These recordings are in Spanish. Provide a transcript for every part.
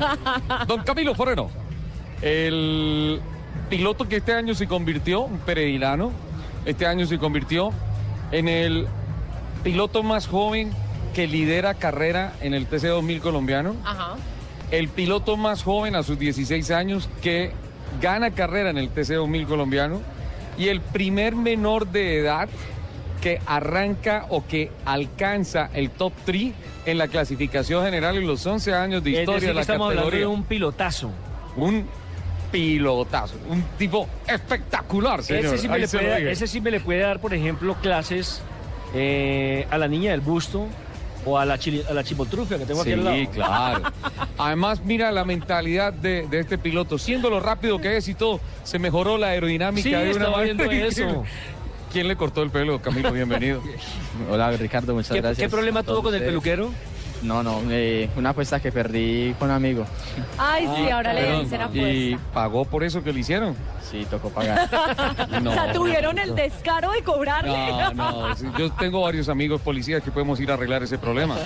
Don Camilo Forero, el piloto que este año se convirtió, un peregrino, este año se convirtió en el piloto más joven que lidera carrera en el TC2000 colombiano, Ajá. el piloto más joven a sus 16 años que gana carrera en el TC2000 colombiano y el primer menor de edad que arranca o que alcanza el top 3 en la clasificación general en los 11 años de Es historia decir, de la estamos hablando de un pilotazo. Un pilotazo, un tipo espectacular, señor. Ese sí, me le puede, digo. ese sí me le puede dar, por ejemplo, clases eh, a la niña del busto o a la, chili- a la chimotrufia que tengo aquí al lado. Sí, claro. Además, mira la mentalidad de, de este piloto. Siendo lo rápido que es y todo, se mejoró la aerodinámica Sí, de una manera eso. ¿Quién le cortó el pelo, Camilo? Bienvenido. Hola Ricardo, muchas ¿Qué, gracias. qué problema a tuvo con el peluquero? No, no, eh, una apuesta que perdí con un amigo. Ay, sí, ahora le dicen ¿Y apuesta. pagó por eso que le hicieron? Sí, tocó pagar. No. O sea, tuvieron el descaro de cobrarle. No, no. sí, Yo tengo varios amigos policías que podemos ir a arreglar ese problema.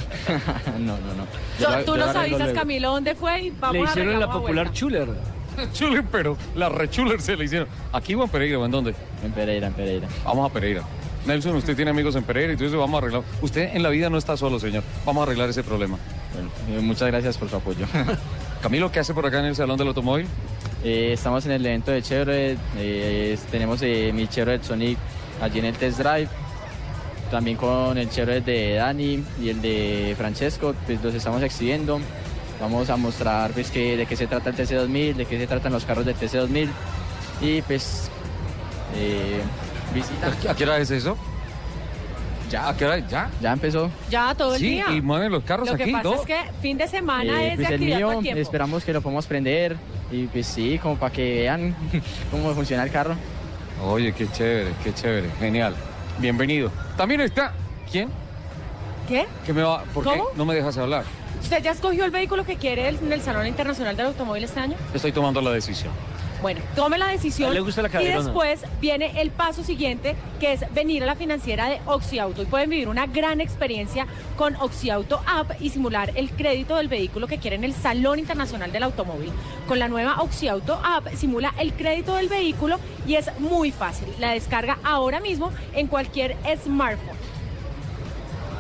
no, no, no. Yo tú nos avisas, luego. Camilo, dónde fue y vamos Le a hicieron la arreglar popular vuelta. chuler. Chuler, pero la rechuler se le hicieron. ¿Aquí o en Pereira o en dónde? En Pereira, en Pereira. Vamos a Pereira. Nelson, usted tiene amigos en Pereira y todo eso vamos a arreglar. Usted en la vida no está solo, señor. Vamos a arreglar ese problema. Bueno, eh, muchas gracias por su apoyo. Camilo, ¿qué hace por acá en el Salón del Automóvil? Eh, estamos en el evento de Chevrolet. eh, tenemos eh, mi Chevrolet Sonic allí en el test drive. También con el Chevrolet de Dani y el de Francesco, pues los estamos exhibiendo. Vamos a mostrar pues, que, de qué se trata el TC2000, de qué se tratan los carros del TC2000. Y pues, eh, visita. ¿A qué hora es eso? Ya, ¿A qué hora? ¿Ya? ya empezó. Ya, todo el Sí, día. y mueven los carros Lo que aquí, pasa todo. es que fin de semana Eh, es pues de el todo mío, el tiempo. esperamos que lo podamos prender y pues sí, como para que vean cómo funciona el carro. Oye, qué chévere, qué chévere. Genial. Bienvenido. También está. ¿Quién? ¿Qué? ¿Qué me va? ¿Por qué ¿Cómo? no me dejas hablar? ¿Usted ya escogió el vehículo que quiere en el Salón Internacional del Automóvil este año? Estoy tomando la decisión. Bueno, tome la decisión le gusta la y después viene el paso siguiente, que es venir a la financiera de Oxiauto y pueden vivir una gran experiencia con Oxiauto App y simular el crédito del vehículo que quieren en el Salón Internacional del Automóvil. Con la nueva Oxiauto App simula el crédito del vehículo y es muy fácil. La descarga ahora mismo en cualquier smartphone.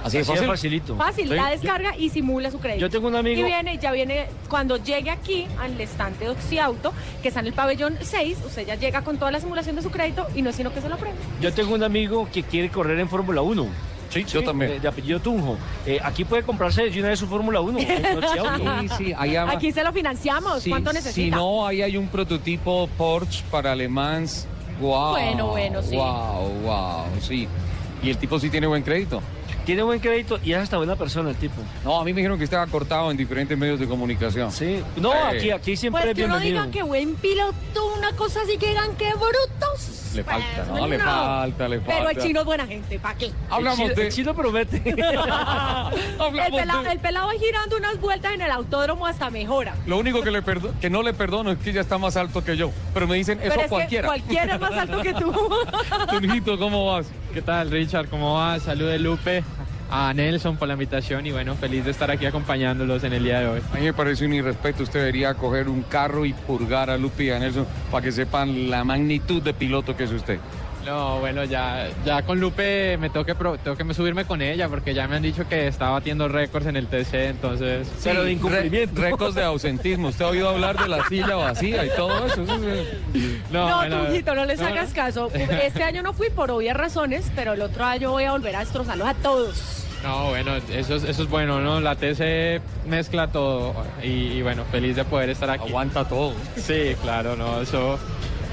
Así es Así de fácil. facilito. Fácil, la descarga y simula su crédito. Yo tengo un amigo- Y viene, ya viene, cuando llegue aquí al estante de Oxiauto, que está en el pabellón 6, usted ya llega con toda la simulación de su crédito y no es sino que se lo prende. Yo tengo un amigo que quiere correr en Fórmula 1. Sí, yo también. De, de apellido Tunjo. Eh, aquí puede comprarse de una vez su Fórmula 1. en Oxiauto. Sí, sí, ahí ama- Aquí se lo financiamos. Sí, ¿Cuánto Si necesita? no, ahí hay un prototipo Porsche para Le Mans. Wow. Bueno, bueno, sí. Wow, wow, sí. Y el tipo sí tiene buen crédito. Tiene buen crédito y es hasta buena persona el tipo. No, a mí me dijeron que estaba cortado en diferentes medios de comunicación. Sí. No, Eh. aquí, aquí siempre Pues es que uno bienvenido. diga que buen piloto, una cosa así que digan que brutos. Le falta, ¿no? Le falta, le Pero el falta. chino es buena gente, ¿para qué? Hablamos el, chino, de... el chino promete. El pelado, de- el pelado va girando unas vueltas en el autódromo hasta mejora. Lo único que, le perdo- que no le perdono es que ella está más alto que yo. Pero me dicen, eso Pero es cualquiera. que cualquiera es más alto que tú. Tunjito, ¿cómo vas? ¿Qué tal, Richard? ¿Cómo vas? Salud de Lupe, a Nelson por la invitación y bueno, feliz de estar aquí acompañándolos en el día de hoy. A mí me parece un irrespeto. Usted debería coger un carro y purgar a Lupe y a Nelson para que sepan la magnitud de piloto que es usted. No, bueno, ya, ya con Lupe me tengo que, pro- tengo que subirme con ella porque ya me han dicho que está batiendo récords en el TC, entonces... Pero de incumplimiento. Récords de ausentismo. ¿Usted ha oído hablar de la silla vacía y todo eso? Eso es- No, bueno, Tunjito, no les no, hagas caso. Este año no fui por obvias razones, pero el otro año voy a volver a destrozarlos a todos. No, bueno, eso es, eso es bueno, ¿no? La TC mezcla todo y, y bueno, feliz de poder estar aquí. Aguanta todo. Sí, claro, no, eso...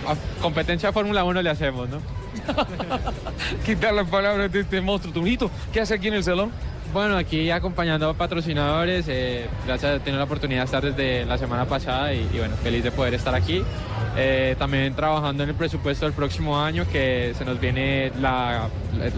a competencia de Fórmula 1 le hacemos, ¿no? Quitar las palabras de este monstruo. Tunjito, ¿qué hace aquí en el salón? Bueno, aquí acompañando a patrocinadores, eh, gracias a tener la oportunidad de estar desde la semana pasada y, bueno, feliz de poder estar aquí. Eh, también trabajando en el presupuesto del próximo año, que se nos viene la-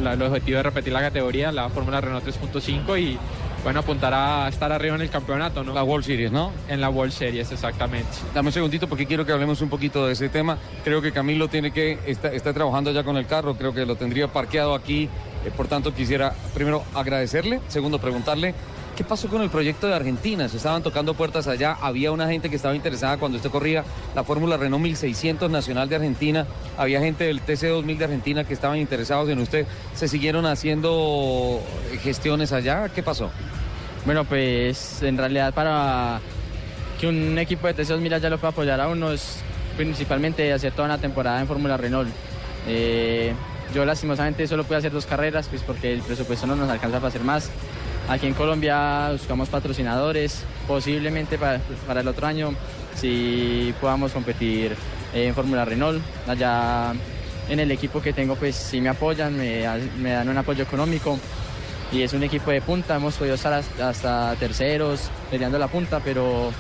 la- el objetivo de repetir la categoría, la Fórmula Renault 3.5 y bueno, apuntar a estar arriba en el campeonato, ¿no? La World Series, ¿no? En la World Series, exactamente. Dame un segundito porque quiero que hablemos un poquito de ese tema. Creo que Camilo tiene que está, está trabajando ya con el carro, creo que lo tendría parqueado aquí. eh, por tanto, quisiera primero agradecerle, segundo preguntarle qué pasó con el proyecto de Argentina. Se estaban tocando puertas allá, había una gente que estaba interesada cuando usted corría la Fórmula Renault 1600 Nacional de Argentina, había gente del TC 2000 de Argentina que estaban interesados en usted. ¿Se siguieron haciendo gestiones allá? ¿Qué pasó? Bueno, pues en realidad para que un equipo de TC2000 ya lo pueda apoyar a uno es principalmente hacer toda una temporada en Fórmula Renault. Eh, yo lastimosamente solo pude hacer dos carreras pues porque el presupuesto no nos alcanza para hacer más. Aquí en Colombia buscamos patrocinadores, posiblemente para, el otro año si podamos competir en Fórmula Renault. Allá en el equipo que tengo pues sí me apoyan, me, me dan un apoyo económico. Y es un equipo de punta, hemos podido estar hasta terceros peleando la punta, pero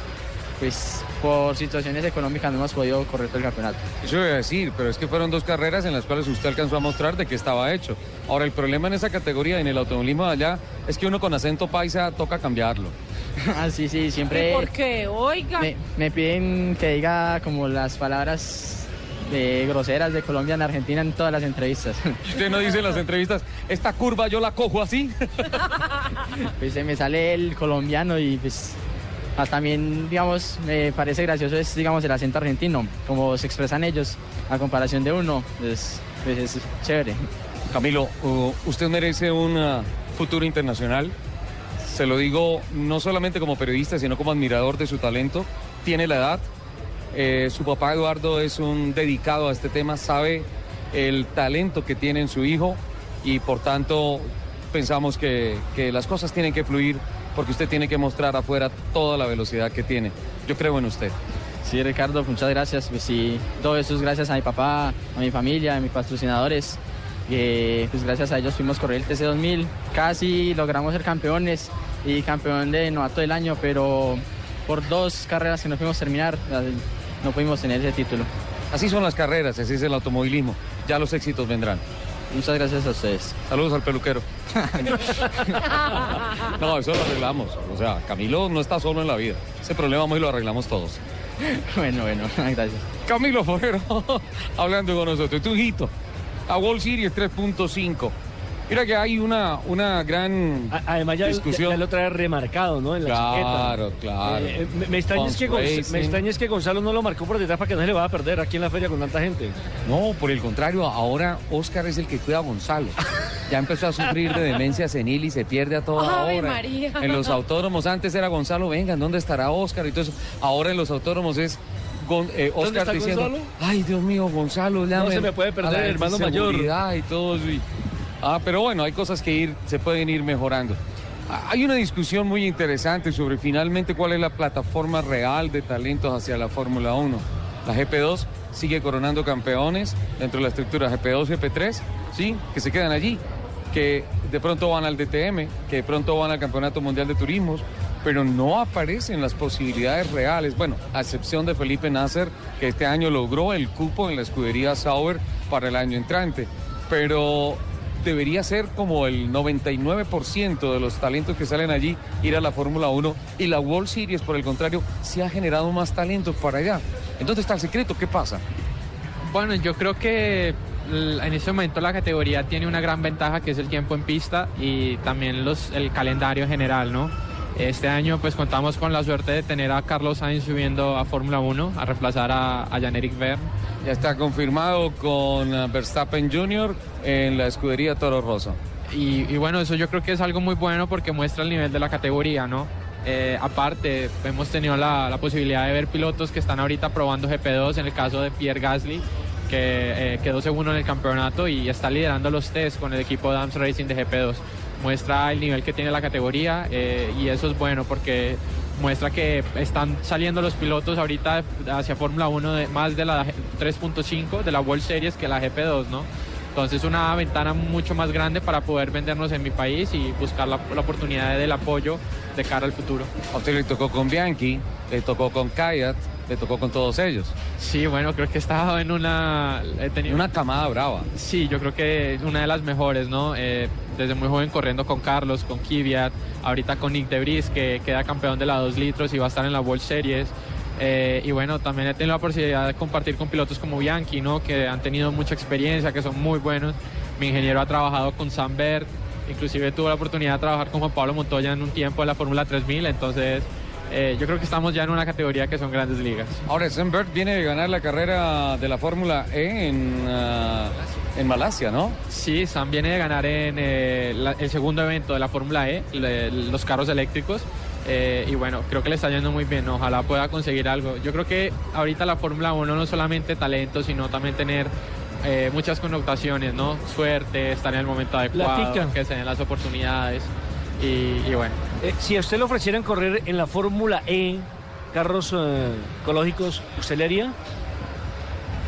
pues por situaciones económicas no hemos podido correr todo el campeonato. Eso iba a decir, pero es que fueron dos carreras en las cuales usted alcanzó a mostrar de que estaba hecho. Ahora, el problema en esa categoría, en el automovilismo de allá, es que uno con acento paisa toca cambiarlo. ah, sí, sí, ¿Y siempre por qué? Oiga. me, me piden que diga como las palabras de groseras de Colombia en Argentina en todas las entrevistas. Y Usted no dice en las entrevistas, esta curva yo la cojo así. pues se me sale el colombiano y pues también, digamos, me parece gracioso es, digamos, el acento argentino, como se expresan ellos a comparación de uno, pues, pues es chévere. Camilo, uh, usted merece un uh, futuro internacional. Se lo digo no solamente como periodista, sino como admirador de su talento. Tiene la edad. Eh, su papá Eduardo es un dedicado a este tema, sabe el talento que tiene en su hijo y por tanto pensamos que, que las cosas tienen que fluir porque usted tiene que mostrar afuera toda la velocidad que tiene. Yo creo en usted. Sí, Ricardo, muchas gracias. Pues sí, todo eso es gracias a mi papá, a mi familia, a mis patrocinadores. pues gracias a ellos fuimos a correr el TC2000. Casi logramos ser campeones y campeón de novato del año, pero por dos carreras que no pudimos terminar, no pudimos tener ese título. Así son las carreras, así es el automovilismo. Ya los éxitos vendrán. Muchas gracias a ustedes. Saludos al peluquero. no, eso lo arreglamos. O sea, Camilo no está solo en la vida. Ese problema hoy lo arreglamos todos. Bueno, bueno, gracias. Camilo Forero, hablando con nosotros. Tu hijito, a Wall Series 3.5. Mira que hay una, una gran A- Además ya, discusión. ya, ya lo trae remarcado, ¿no? En la Claro, chaqueta. claro. Eh, eh, me, me extraña es que Gonz- me extraña es que Gonzalo no lo marcó por detrás para que no se le vaya a perder aquí en la feria con tanta gente. No, por el contrario, ahora Oscar es el que cuida a Gonzalo. Ya empezó a sufrir de demencia senil y se pierde a toda Ave hora. María. En los autódromos antes era Gonzalo, vengan, ¿dónde estará Oscar? Y todo eso. Ahora en los autódromos es Gon- eh, ¿Dónde Oscar está diciendo, Gonzalo? ay Dios mío, Gonzalo, llame se me puede perder, a la hermano mayor". y todo eso. y- Ah, pero bueno, hay cosas que ir, se pueden ir mejorando. Hay una discusión muy interesante sobre finalmente cuál es la plataforma real de talentos hacia la Fórmula 1. La GP2 sigue coronando campeones dentro de la estructura GP2 y GP3, ¿sí? Que se quedan allí, que de pronto van al DTM, que de pronto van al Campeonato Mundial de Turismos, pero no aparecen las posibilidades reales. Bueno, a excepción de Felipe Nasser, que este año logró el cupo en la escudería Sauber para el año entrante. Pero debería ser como el 99% de los talentos que salen allí ir a la Fórmula 1 y la World Series, por el contrario, se ha generado más talentos para allá. Entonces está el secreto, ¿qué pasa? Bueno, yo creo que en este momento la categoría tiene una gran ventaja que es el tiempo en pista y también el calendario general, ¿no? Este año pues contamos con la suerte de tener a Carlos Sainz subiendo a Fórmula 1 a reemplazar a, Jan-Eric Verne. Ya está confirmado con eh, Verstappen Jr. en la escudería Toro Rosso. Y, bueno, eso yo creo que es algo muy bueno porque muestra el nivel de la categoría, ¿no? Eh, aparte, hemos tenido la, la posibilidad de ver pilotos que están ahorita probando GP2, en el caso de Pierre Gasly, que eh, quedó segundo en el campeonato y está liderando los test con el equipo Dams Racing de GP2. Muestra el nivel que tiene la categoría y eso es bueno porque muestra que están saliendo los pilotos ahorita hacia Fórmula 1 de, más de la 3.5 de la World Series que la GP2, ¿no? Entonces una ventana mucho más grande para poder vendernos en mi país y buscar la, la oportunidad del apoyo de cara al futuro. A usted le tocó con Bianchi, le tocó con Kayat, le tocó con todos ellos. Sí, bueno, creo que he estado en una... He tenido Una camada brava. Sí, yo creo que una de las mejores, ¿no? Eh, desde muy joven corriendo con Carlos, con Kvyat, ahorita con Nick Debris, que queda campeón de la 2 litros y va a estar en la World Series. Eh, y bueno, también he tenido la posibilidad de compartir con pilotos como Bianchi, ¿no? Que han tenido mucha experiencia, que son muy buenos. Mi ingeniero ha trabajado con Sam Berg, inclusive tuve la oportunidad de trabajar con Juan Pablo Montoya en un tiempo en la Fórmula 3000, entonces eh, yo creo que estamos ya en una categoría que son grandes ligas. Ahora, Sembert viene de ganar la carrera de la Fórmula E en, ah, en Malasia, ¿no? Sí, Sam viene de ganar en eh, la- el segundo evento de la Fórmula E, le- los carros eléctricos. eh, y bueno, creo que le está yendo muy bien. Ojalá pueda conseguir algo. Yo creo que ahorita la Fórmula 1 no es solamente talento, sino también tener eh, muchas connotaciones, ¿no? Suerte, estar en el momento adecuado, Platica. que se den las oportunidades. Y, y bueno, Eh, si a usted le ofrecieran correr en la Fórmula E, carros eh, ecológicos, ¿usted le haría?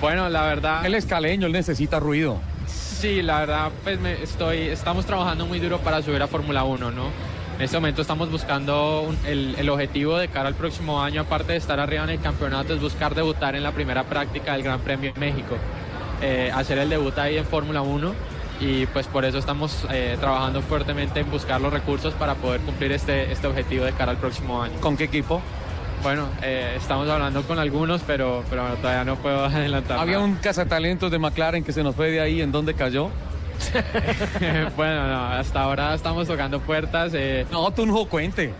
bueno, la verdad. Él es caleño, él necesita ruido. Sí, la verdad, pues me estoy, estamos trabajando muy duro para subir a Fórmula 1, ¿no? En este momento estamos buscando un- el, el objetivo de cara al próximo año, aparte de estar arriba en el campeonato, es buscar debutar en la primera práctica del Gran Premio de México. Eh, hacer el debut ahí en Fórmula 1 y pues por eso estamos eh, trabajando fuertemente en buscar los recursos para poder cumplir este, este objetivo de cara al próximo año. ¿Con qué equipo? Bueno, eh, estamos hablando con algunos, pero, pero bueno, todavía no puedo adelantar. Había nada. un cazatalentos de McLaren que se nos fue de ahí, ¿en dónde cayó? bueno, no, hasta ahora estamos tocando puertas. eh, No, tú no cuente.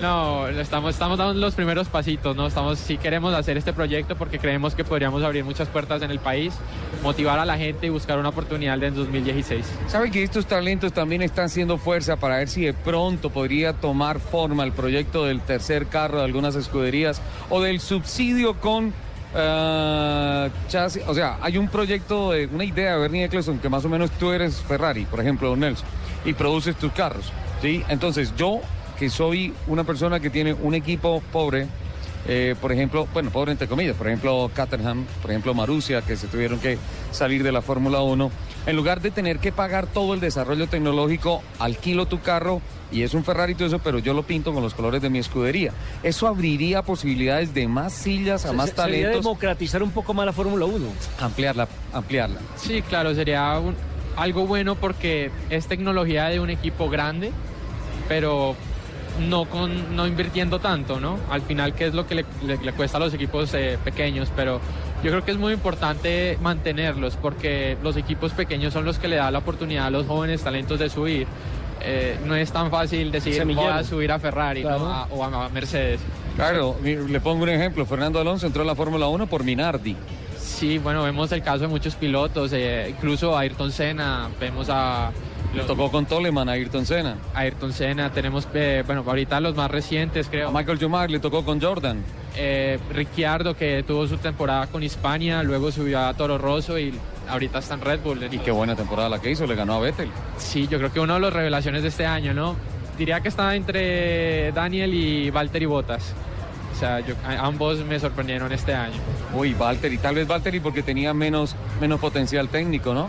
No, estamos, estamos dando los primeros pasitos, ¿no? Estamos, sí queremos hacer este proyecto porque creemos que podríamos abrir muchas puertas en el país, motivar a la gente y buscar una oportunidad en 2016. ¿Sabe que estos talentos también están haciendo fuerza para ver si de pronto podría tomar forma el proyecto del tercer carro de algunas escuderías o del subsidio con chasis? O sea, hay un proyecto, una idea de Bernie Eccleston que más o menos tú eres Ferrari, por ejemplo, Nelson, y produces tus carros, ¿sí? Entonces yo, que soy una persona que tiene un equipo pobre, eh, por ejemplo, bueno, pobre entre comillas, por ejemplo, Caterham, por ejemplo, Marussia, que se tuvieron que salir de la Fórmula 1, en lugar de tener que pagar todo el desarrollo tecnológico, alquilo tu carro y es un Ferrari y todo eso, pero yo lo pinto con los colores de mi escudería. Eso abriría posibilidades de más sillas, a más Se- Sería talentos, democratizar un poco más la Fórmula 1. ampliarla, ampliarla. Sí, claro, sería un- algo bueno porque es tecnología de un equipo grande, pero no, con, no invirtiendo tanto, ¿no? Al final, ¿qué es lo que le, le- le cuesta a los equipos eh, pequeños? Pero yo creo que es muy importante mantenerlos porque los equipos pequeños son los que le dan la oportunidad a los jóvenes talentos de subir. Eh, no es tan fácil decir voy a subir a Ferrari ¿no? Claro. A- o a, Mercedes. Claro, le pongo un ejemplo, Fernando Alonso entró a la Fórmula 1 por Minardi. Sí, bueno, vemos el caso de muchos pilotos, eh, incluso a Ayrton Senna, vemos a... Le tocó con Toleman a Ayrton Senna. Ayrton Senna, tenemos, eh, bueno, ahorita los más recientes A creo. Michael Schumacher le tocó con Jordan. Eh, Ricciardo que tuvo su temporada con Hispania, luego subió a Toro Rosso y ahorita está en Red Bull. Y qué buena temporada la que hizo, le ganó a Vettel. Sí, yo creo que una de las revelaciones de este año, ¿no? Diría que está entre Daniel y Valtteri Bottas. O sea, yo- ambos me sorprendieron este año. Uy, Valtteri, tal vez Valtteri porque tenía menos, menos potencial técnico, ¿no?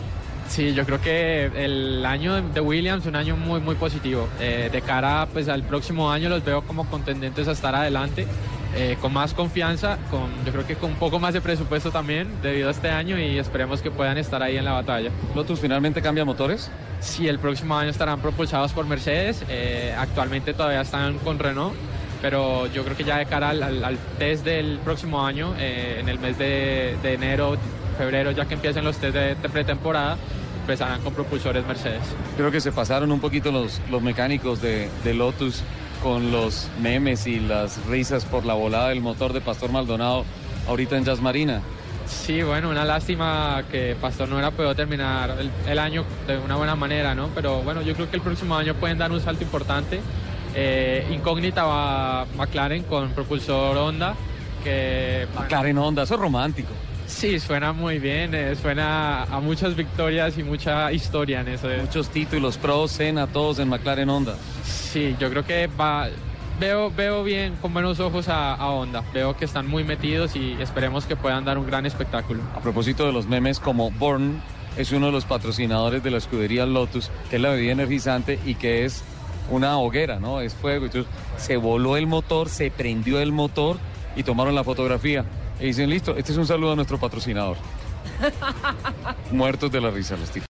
Sí, yo creo que el año de- Williams un año muy muy positivo. Eh, de cara pues al próximo año los veo como contendentes a estar adelante, eh, con más confianza, con yo creo que con un poco más de presupuesto también debido a este año y esperemos que puedan estar ahí en la batalla. Lotus finalmente cambia motores. Sí, el próximo año estarán propulsados por Mercedes, eh, actualmente todavía están con Renault, pero yo creo que ya de cara al, al- al test del próximo año, en el mes de, de enero, febrero, ya que empiecen los test de, de pretemporada, empezarán con propulsores Mercedes. Creo que se pasaron un poquito los, los mecánicos de, de Lotus con los memes y las risas por la volada del motor de Pastor Maldonado ahorita en Jazz Marina. Sí, bueno, una lástima que Pastor no era podido terminar el, el año de una buena manera, ¿no? Pero bueno, yo creo que el próximo año pueden dar un salto importante. Eh, incógnita va McLaren con propulsor Honda, que McLaren Honda, eso es romántico. Sí, suena muy bien, eh, suena a muchas victorias y mucha historia en eso. Eh. Muchos títulos, Pro, Senna, todos en McLaren Honda. Sí, yo creo que va, veo, veo bien, con buenos ojos a, a, Honda. Veo que están muy metidos y esperemos que puedan dar un gran espectáculo. A propósito de los memes, como Born es uno de los patrocinadores de la escudería Lotus, que es la bebida energizante y que es una hoguera, ¿no? Es fuego. Se voló el motor, se prendió el motor y tomaron la fotografía. Y dicen, listo, este es un saludo a nuestro patrocinador. Muertos de la risa los tipos.